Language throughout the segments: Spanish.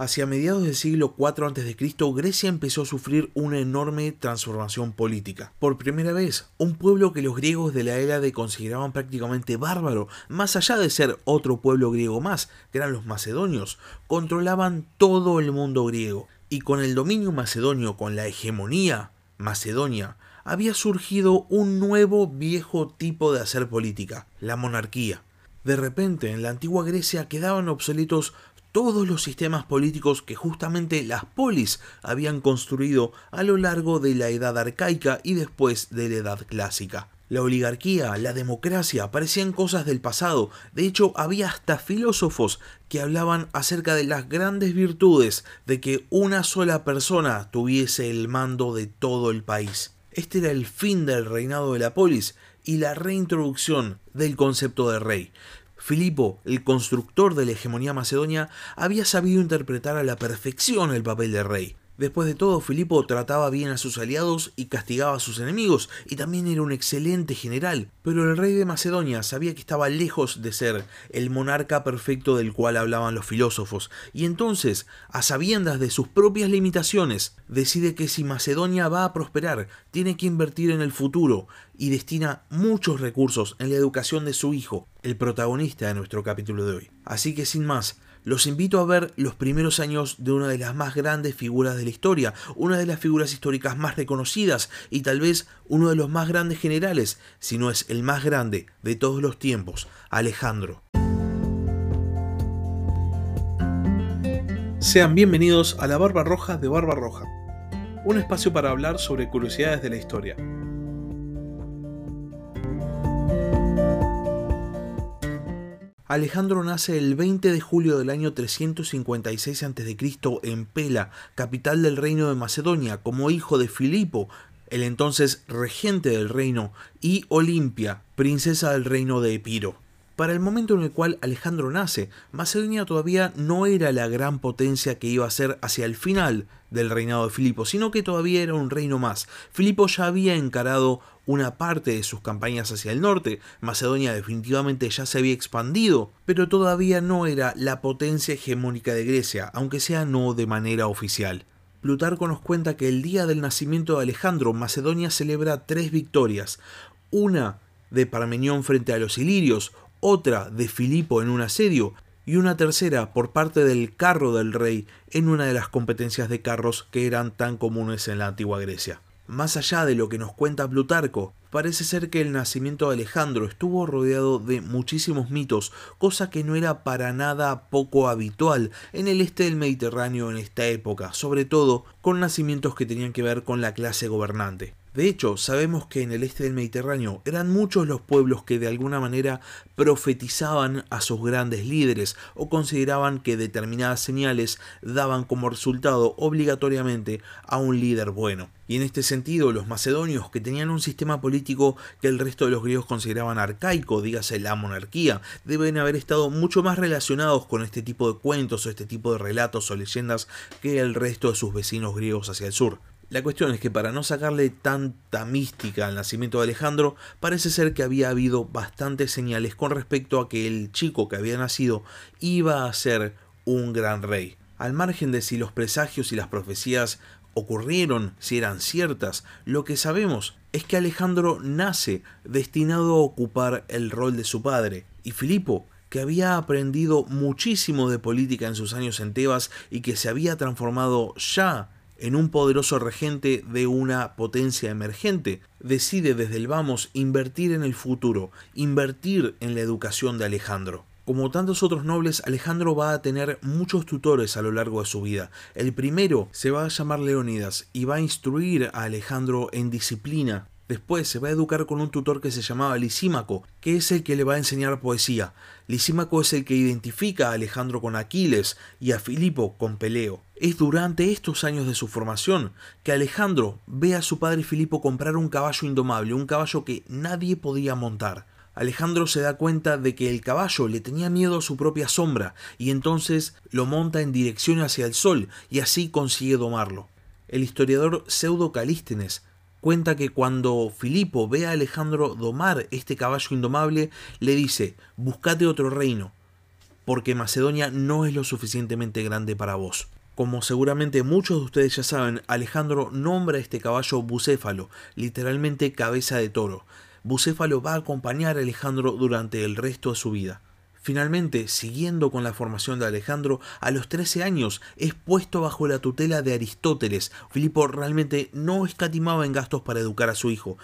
Hacia mediados del siglo IV a.C., Grecia empezó a sufrir una enorme transformación política. Por primera vez, un pueblo que los griegos de la Hélade consideraban prácticamente bárbaro, más allá de ser otro pueblo griego más, que eran los macedonios, controlaban todo el mundo griego. Y con el dominio macedonio, con la hegemonía macedonia, había surgido un nuevo viejo tipo de hacer política, la monarquía. De repente, en la antigua Grecia quedaban obsoletos todos los sistemas políticos que justamente las polis habían construido a lo largo de la edad arcaica y después de la edad clásica. La oligarquía, la democracia parecían cosas del pasado, de hecho había hasta filósofos que hablaban acerca de las grandes virtudes de que una sola persona tuviese el mando de todo el país. Este era el fin del reinado de la polis y la reintroducción del concepto de rey. Filipo, el constructor de la hegemonía macedonia, había sabido interpretar a la perfección el papel de rey. Después de todo, Filipo trataba bien a sus aliados y castigaba a sus enemigos, y también era un excelente general. Pero el rey de Macedonia sabía que estaba lejos de ser el monarca perfecto del cual hablaban los filósofos, y entonces, a sabiendas de sus propias limitaciones, decide que si Macedonia va a prosperar, tiene que invertir en el futuro, y destina muchos recursos en la educación de su hijo, el protagonista de nuestro capítulo de hoy. Así que sin más, los invito a ver los primeros años de una de las más grandes figuras de la historia, una de las figuras históricas más reconocidas y tal vez uno de los más grandes generales, si no es el más grande de todos los tiempos, Alejandro. Sean bienvenidos a la Barba Roja de Barba Roja, un espacio para hablar sobre curiosidades de la historia. Alejandro nace el 20 de julio del año 356 a.C. en Pela, capital del reino de Macedonia, como hijo de Filipo, el entonces regente del reino, y Olimpia, princesa del reino de Epiro. Para el momento en el cual Alejandro nace, Macedonia todavía no era la gran potencia que iba a ser hacia el final del reinado de Filipo, sino que todavía era un reino más. Filipo ya había encarado una parte de sus campañas hacia el norte, Macedonia definitivamente ya se había expandido, pero todavía no era la potencia hegemónica de Grecia, aunque sea no de manera oficial. Plutarco nos cuenta que el día del nacimiento de Alejandro, Macedonia celebra tres victorias, una de Parmenión frente a los ilirios, otra de Filipo en un asedio, y una tercera por parte del carro del rey en una de las competencias de carros que eran tan comunes en la antigua Grecia. Más allá de lo que nos cuenta Plutarco, parece ser que el nacimiento de Alejandro estuvo rodeado de muchísimos mitos, cosa que no era para nada poco habitual en el este del Mediterráneo en esta época, sobre todo con nacimientos que tenían que ver con la clase gobernante. De hecho, sabemos que en el este del Mediterráneo eran muchos los pueblos que de alguna manera profetizaban a sus grandes líderes o consideraban que determinadas señales daban como resultado obligatoriamente a un líder bueno. Y en este sentido, los macedonios, que tenían un sistema político que el resto de los griegos consideraban arcaico, dígase la monarquía, deben haber estado mucho más relacionados con este tipo de cuentos o este tipo de relatos o leyendas que el resto de sus vecinos griegos hacia el sur. La cuestión es que para no sacarle tanta mística al nacimiento de Alejandro, parece ser que había habido bastantes señales con respecto a que el chico que había nacido iba a ser un gran rey. Al margen de si los presagios y las profecías ocurrieron, si eran ciertas, lo que sabemos es que Alejandro nace destinado a ocupar el rol de su padre, y Filipo, que había aprendido muchísimo de política en sus años en Tebas y que se había transformado ya en un poderoso regente de una potencia emergente, decide desde el vamos invertir en el futuro, invertir en la educación de Alejandro. Como tantos otros nobles, Alejandro va a tener muchos tutores a lo largo de su vida. El primero se va a llamar Leónidas y va a instruir a Alejandro en disciplina, Después se va a educar con un tutor que se llamaba Lisímaco, que es el que le va a enseñar poesía. Lisímaco es el que identifica a Alejandro con Aquiles y a Filipo con Peleo. Es durante estos años de su formación que Alejandro ve a su padre Filipo comprar un caballo indomable, un caballo que nadie podía montar. Alejandro se da cuenta de que el caballo le tenía miedo a su propia sombra y entonces lo monta en dirección hacia el sol y así consigue domarlo. El historiador Pseudo Calístenes cuenta que cuando Filipo ve a Alejandro domar este caballo indomable, le dice, buscate otro reino, porque Macedonia no es lo suficientemente grande para vos. Como seguramente muchos de ustedes ya saben, Alejandro nombra a este caballo bucéfalo, literalmente cabeza de toro. Bucéfalo va a acompañar a Alejandro durante el resto de su vida. Finalmente, siguiendo con la formación de Alejandro, a los 13 años es puesto bajo la tutela de Aristóteles. Filipo realmente no escatimaba en gastos para educar a su hijo.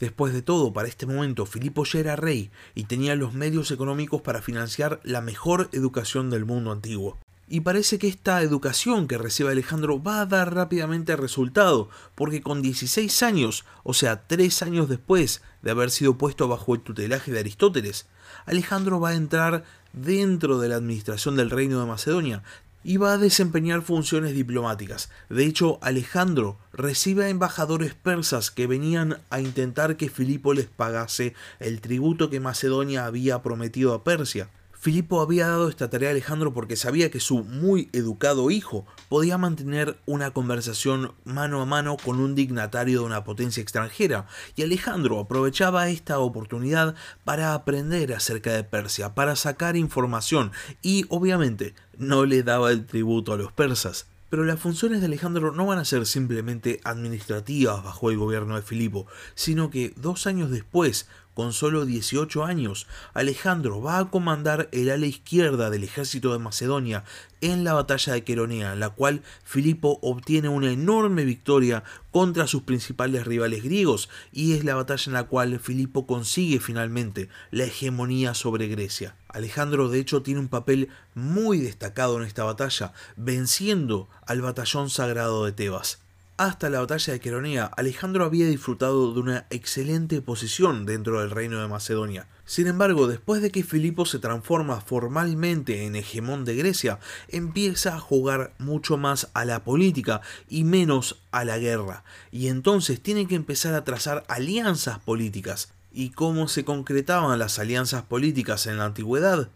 Después de todo, para este momento, Filipo ya era rey y tenía los medios económicos para financiar la mejor educación del mundo antiguo. Y parece que esta educación que recibe Alejandro va a dar rápidamente resultado, porque con 16 años, o sea, 3 años después de haber sido puesto bajo el tutelaje de Aristóteles, Alejandro va a entrar dentro de la administración del reino de Macedonia y va a desempeñar funciones diplomáticas. De hecho, Alejandro recibe a embajadores persas que venían a intentar que Filipo les pagase el tributo que Macedonia había prometido a Persia. Filipo había dado esta tarea a Alejandro porque sabía que su muy educado hijo podía mantener una conversación mano a mano con un dignatario de una potencia extranjera, y Alejandro aprovechaba esta oportunidad para aprender acerca de Persia, para sacar información, y obviamente no le daba el tributo a los persas. Pero las funciones de Alejandro no van a ser simplemente administrativas bajo el gobierno de Filipo, sino que dos años después, con solo 18 años, Alejandro va a comandar el ala izquierda del ejército de Macedonia en la batalla de Queronea, la cual Filipo obtiene una enorme victoria contra sus principales rivales griegos, y es la batalla en la cual Filipo consigue finalmente la hegemonía sobre Grecia. Alejandro de hecho tiene un papel muy destacado en esta batalla, venciendo al batallón sagrado de Tebas. Hasta la batalla de Queronea, Alejandro había disfrutado de una excelente posición dentro del reino de Macedonia. Sin embargo, después de que Filipo se transforma formalmente en hegemón de Grecia, empieza a jugar mucho más a la política y menos a la guerra, y entonces tiene que empezar a trazar alianzas políticas. ¿Y cómo se concretaban las alianzas políticas en la antigüedad?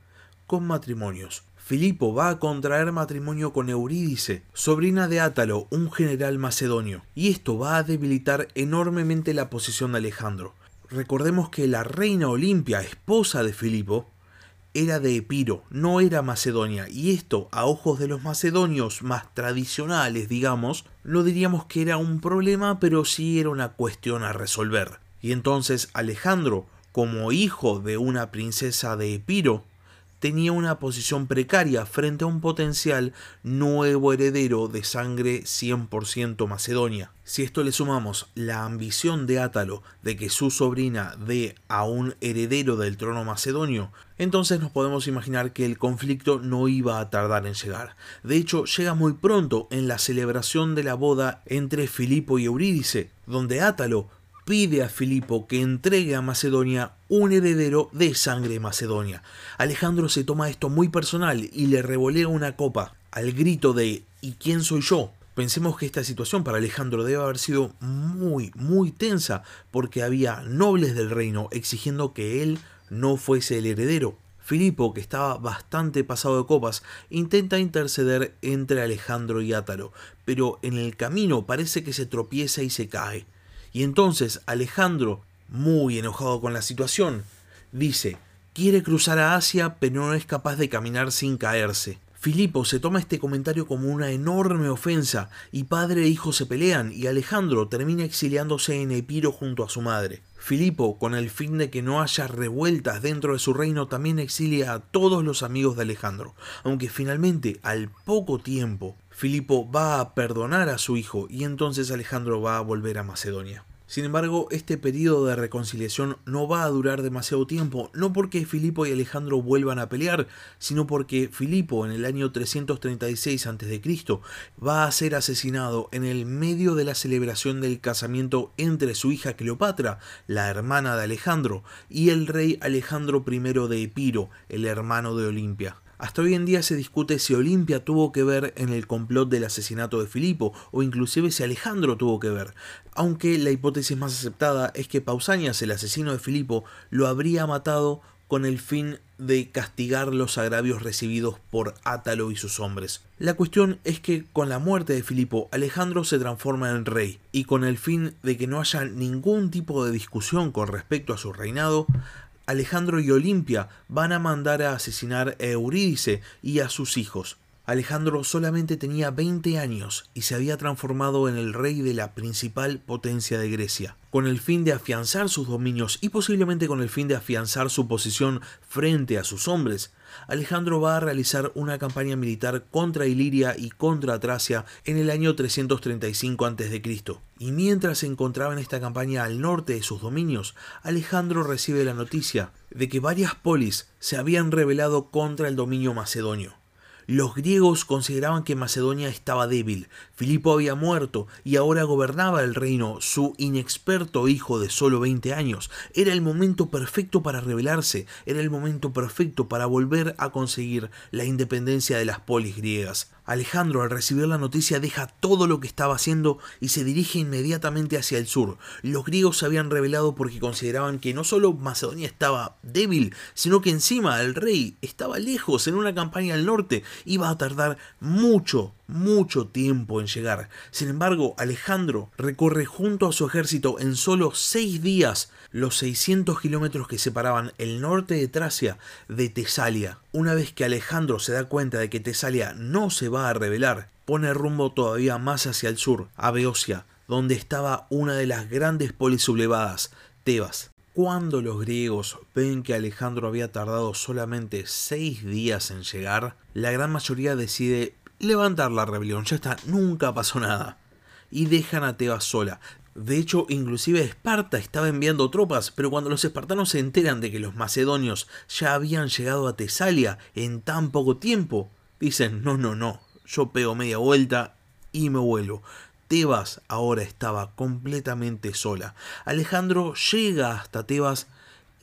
Con matrimonios. Filipo va a contraer matrimonio con Eurídice, sobrina de Átalo, un general macedonio, y esto va a debilitar enormemente la posición de Alejandro. Recordemos que la reina Olimpia, esposa de Filipo, era de Epiro, no era Macedonia, y esto, a ojos de los macedonios más tradicionales, digamos, no diríamos que era un problema, pero sí era una cuestión a resolver. Y entonces Alejandro, como hijo de una princesa de Epiro, tenía una posición precaria frente a un potencial nuevo heredero de sangre 100% macedonia. Si esto le sumamos la ambición de Átalo de que su sobrina dé a un heredero del trono macedonio, entonces nos podemos imaginar que el conflicto no iba a tardar en llegar. De hecho, llega muy pronto en la celebración de la boda entre Filipo y Eurídice, donde Átalo pide a Filipo que entregue a Macedonia un heredero de sangre macedonia. Alejandro se toma esto muy personal y le revolea una copa al grito de ¿y quién soy yo? Pensemos que esta situación para Alejandro debe haber sido muy, muy tensa, porque había nobles del reino exigiendo que él no fuese el heredero. Filipo, que estaba bastante pasado de copas, intenta interceder entre Alejandro y Átalo, pero en el camino parece que se tropieza y se cae. Y entonces Alejandro, muy enojado con la situación, dice, quiere cruzar a Asia pero no es capaz de caminar sin caerse. Filipo se toma este comentario como una enorme ofensa y padre e hijo se pelean y Alejandro termina exiliándose en Epiro junto a su madre. Filipo, con el fin de que no haya revueltas dentro de su reino, también exilia a todos los amigos de Alejandro, aunque finalmente, al poco tiempo, Filipo va a perdonar a su hijo y entonces Alejandro va a volver a Macedonia. Sin embargo, este periodo de reconciliación no va a durar demasiado tiempo, no porque Filipo y Alejandro vuelvan a pelear, sino porque Filipo en el año 336 a.C. va a ser asesinado en el medio de la celebración del casamiento entre su hija Cleopatra, la hermana de Alejandro, y el rey Alejandro I de Epiro, el hermano de Olimpia. Hasta hoy en día se discute si Olimpia tuvo que ver en el complot del asesinato de Filipo o inclusive si Alejandro tuvo que ver, aunque la hipótesis más aceptada es que Pausanias, el asesino de Filipo, lo habría matado con el fin de castigar los agravios recibidos por Átalo y sus hombres. La cuestión es que con la muerte de Filipo, Alejandro se transforma en rey, y con el fin de que no haya ningún tipo de discusión con respecto a su reinado, Alejandro y Olimpia van a mandar a asesinar a Eurídice y a sus hijos. Alejandro solamente tenía 20 años y se había transformado en el rey de la principal potencia de Grecia, con el fin de afianzar sus dominios y posiblemente con el fin de afianzar su posición frente a sus hombres. Alejandro va a realizar una campaña militar contra Iliria y contra Tracia en el año 335 a.C. Y mientras se encontraba en esta campaña al norte de sus dominios, Alejandro recibe la noticia de que varias polis se habían rebelado contra el dominio macedonio. Los griegos consideraban que Macedonia estaba débil, Filipo había muerto y ahora gobernaba el reino su inexperto hijo de solo 20 años. Era el momento perfecto para rebelarse, era el momento perfecto para volver a conseguir la independencia de las polis griegas. Alejandro al recibir la noticia deja todo lo que estaba haciendo y se dirige inmediatamente hacia el sur. Los griegos se habían rebelado porque consideraban que no solo Macedonia estaba débil, sino que encima el rey estaba lejos en una campaña al norte, iba a tardar mucho, mucho tiempo en llegar. Sin embargo, Alejandro recorre junto a su ejército en solo seis días los 600 kilómetros que separaban el norte de Tracia de Tesalia. Una vez que Alejandro se da cuenta de que Tesalia no se va a rebelar, pone rumbo todavía más hacia el sur, a Beocia, donde estaba una de las grandes polis sublevadas, Tebas. Cuando los griegos ven que Alejandro había tardado solamente seis días en llegar, la gran mayoría decide levantar la rebelión, ya está, nunca pasó nada. Y dejan a Tebas sola. De hecho, inclusive Esparta estaba enviando tropas, pero cuando los espartanos se enteran de que los macedonios ya habían llegado a Tesalia en tan poco tiempo, dicen, no, no, no, yo pego media vuelta y me vuelvo. Tebas ahora estaba completamente sola. Alejandro llega hasta Tebas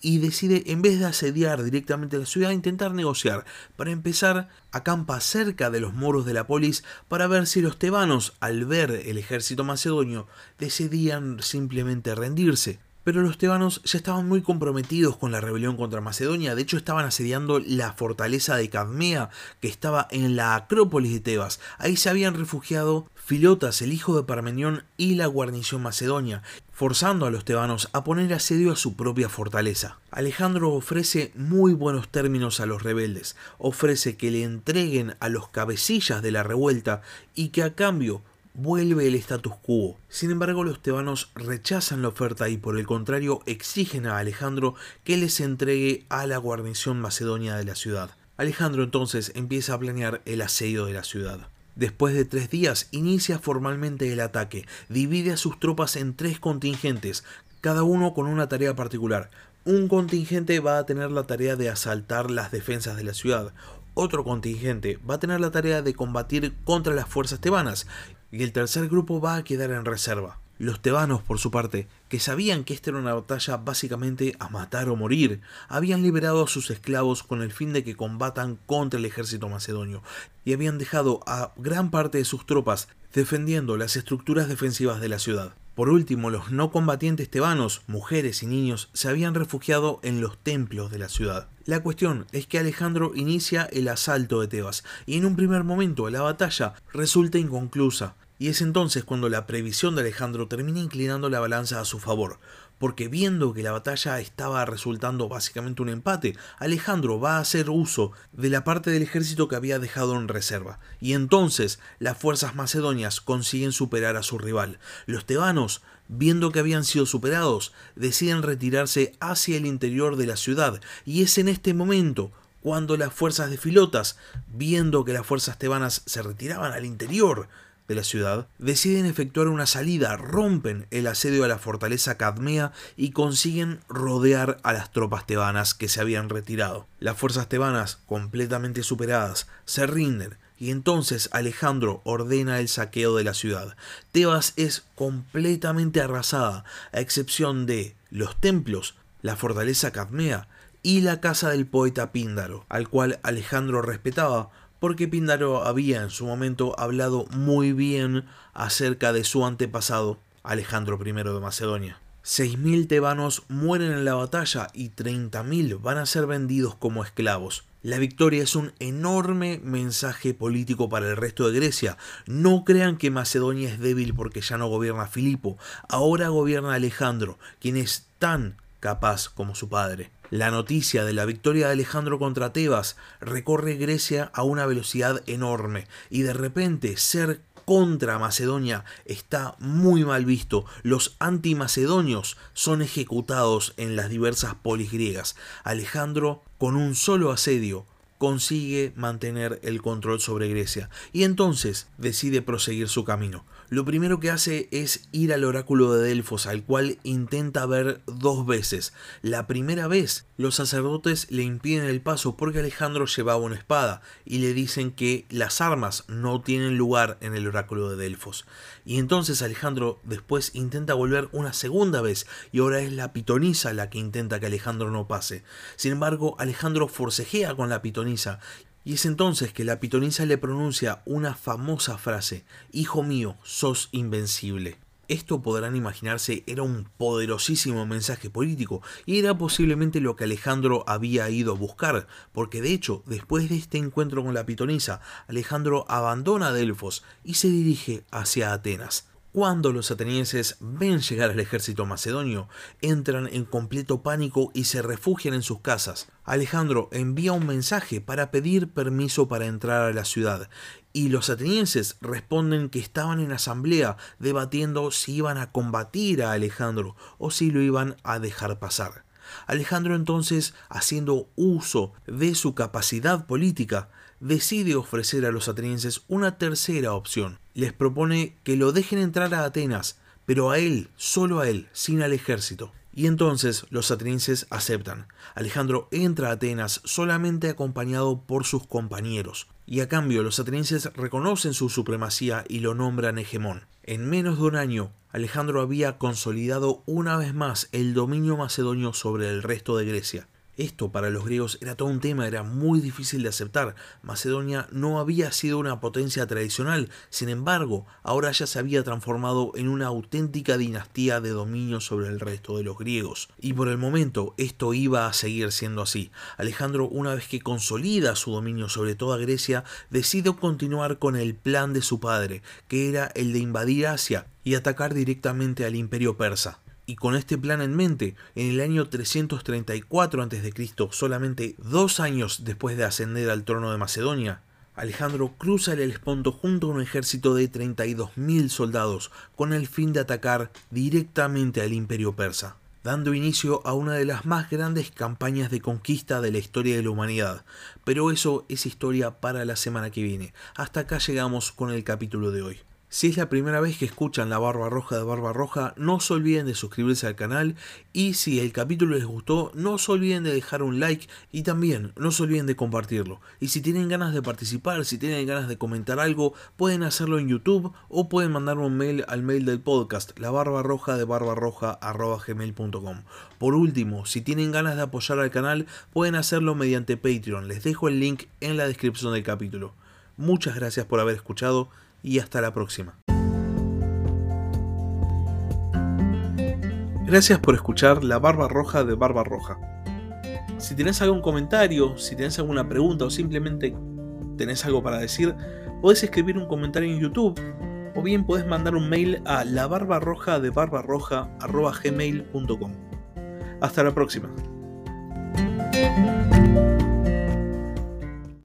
y decide, en vez de asediar directamente la ciudad, intentar negociar. Para empezar, acampa cerca de los muros de la polis para ver si los tebanos, al ver el ejército macedonio, decidían simplemente rendirse. Pero los tebanos ya estaban muy comprometidos con la rebelión contra Macedonia, de hecho estaban asediando la fortaleza de Cadmea, que estaba en la Acrópolis de Tebas. Ahí se habían refugiado Filotas, el hijo de Parmenión, y la guarnición macedonia, forzando a los tebanos a poner asedio a su propia fortaleza. Alejandro ofrece muy buenos términos a los rebeldes, ofrece que le entreguen a los cabecillas de la revuelta y que a cambio vuelve el status quo. Sin embargo, los tebanos rechazan la oferta y por el contrario exigen a Alejandro que les entregue a la guarnición macedonia de la ciudad. Alejandro entonces empieza a planear el asedio de la ciudad. Después de tres días inicia formalmente el ataque, divide a sus tropas en tres contingentes, cada uno con una tarea particular. Un contingente va a tener la tarea de asaltar las defensas de la ciudad, otro contingente va a tener la tarea de combatir contra las fuerzas tebanas y el tercer grupo va a quedar en reserva. Los tebanos, por su parte, que sabían que esta era una batalla básicamente a matar o morir, habían liberado a sus esclavos con el fin de que combatan contra el ejército macedonio y habían dejado a gran parte de sus tropas defendiendo las estructuras defensivas de la ciudad. Por último, los no combatientes tebanos, mujeres y niños, se habían refugiado en los templos de la ciudad. La cuestión es que Alejandro inicia el asalto de Tebas y en un primer momento la batalla resulta inconclusa. Y es entonces cuando la previsión de Alejandro termina inclinando la balanza a su favor, porque viendo que la batalla estaba resultando básicamente un empate, Alejandro va a hacer uso de la parte del ejército que había dejado en reserva, y entonces las fuerzas macedonias consiguen superar a su rival. Los tebanos, viendo que habían sido superados, deciden retirarse hacia el interior de la ciudad, y es en este momento cuando las fuerzas de Filotas, viendo que las fuerzas tebanas se retiraban al interior, de la ciudad, deciden efectuar una salida, rompen el asedio a la fortaleza Cadmea y consiguen rodear a las tropas tebanas que se habían retirado. Las fuerzas tebanas, completamente superadas, se rinden y entonces Alejandro ordena el saqueo de la ciudad. Tebas es completamente arrasada, a excepción de los templos, la fortaleza Cadmea y la casa del poeta Píndaro, al cual Alejandro respetaba porque Píndaro había en su momento hablado muy bien acerca de su antepasado, Alejandro I de Macedonia. 6.000 tebanos mueren en la batalla y 30.000 van a ser vendidos como esclavos. La victoria es un enorme mensaje político para el resto de Grecia. No crean que Macedonia es débil porque ya no gobierna Filipo, ahora gobierna Alejandro, quien es tan capaz como su padre. La noticia de la victoria de Alejandro contra Tebas recorre Grecia a una velocidad enorme y de repente ser contra Macedonia está muy mal visto. Los antimacedonios son ejecutados en las diversas polis griegas. Alejandro, con un solo asedio, consigue mantener el control sobre Grecia y entonces decide proseguir su camino. Lo primero que hace es ir al oráculo de Delfos, al cual intenta ver dos veces. La primera vez, los sacerdotes le impiden el paso porque Alejandro llevaba una espada y le dicen que las armas no tienen lugar en el oráculo de Delfos. Y entonces Alejandro después intenta volver una segunda vez y ahora es la pitonisa la que intenta que Alejandro no pase. Sin embargo, Alejandro forcejea con la pitonisa y es entonces que la pitonisa le pronuncia una famosa frase, Hijo mío, sos invencible. Esto podrán imaginarse era un poderosísimo mensaje político y era posiblemente lo que Alejandro había ido a buscar, porque de hecho, después de este encuentro con la pitonisa, Alejandro abandona Delfos y se dirige hacia Atenas. Cuando los atenienses ven llegar al ejército macedonio, entran en completo pánico y se refugian en sus casas. Alejandro envía un mensaje para pedir permiso para entrar a la ciudad, y los atenienses responden que estaban en asamblea debatiendo si iban a combatir a Alejandro o si lo iban a dejar pasar. Alejandro entonces, haciendo uso de su capacidad política, decide ofrecer a los atenienses una tercera opción. Les propone que lo dejen entrar a Atenas, pero a él, solo a él, sin al ejército. Y entonces los atenienses aceptan. Alejandro entra a Atenas solamente acompañado por sus compañeros, y a cambio los atenienses reconocen su supremacía y lo nombran hegemón. En menos de un año, Alejandro había consolidado una vez más el dominio macedonio sobre el resto de Grecia. Esto para los griegos era todo un tema, era muy difícil de aceptar. Macedonia no había sido una potencia tradicional, sin embargo, ahora ya se había transformado en una auténtica dinastía de dominio sobre el resto de los griegos. Y por el momento esto iba a seguir siendo así. Alejandro, una vez que consolida su dominio sobre toda Grecia, decide continuar con el plan de su padre, que era el de invadir Asia y atacar directamente al imperio persa. Y con este plan en mente, en el año 334 a.C., solamente dos años después de ascender al trono de Macedonia, Alejandro cruza el Helesponto junto a un ejército de 32.000 soldados con el fin de atacar directamente al imperio persa, dando inicio a una de las más grandes campañas de conquista de la historia de la humanidad. Pero eso es historia para la semana que viene. Hasta acá llegamos con el capítulo de hoy. Si es la primera vez que escuchan La Barba Roja de Barba Roja, no se olviden de suscribirse al canal y si el capítulo les gustó, no se olviden de dejar un like y también no se olviden de compartirlo. Y si tienen ganas de participar, si tienen ganas de comentar algo, pueden hacerlo en YouTube o pueden mandarme un mail al mail del podcast, la barba roja de gmail.com. Por último, si tienen ganas de apoyar al canal, pueden hacerlo mediante Patreon. Les dejo el link en la descripción del capítulo. Muchas gracias por haber escuchado y hasta la próxima. Gracias por escuchar La Barba Roja de Barba Roja. Si tenés algún comentario, si tenés alguna pregunta o simplemente tenés algo para decir, podés escribir un comentario en YouTube o bien podés mandar un mail a la barba roja de gmail.com. Hasta la próxima.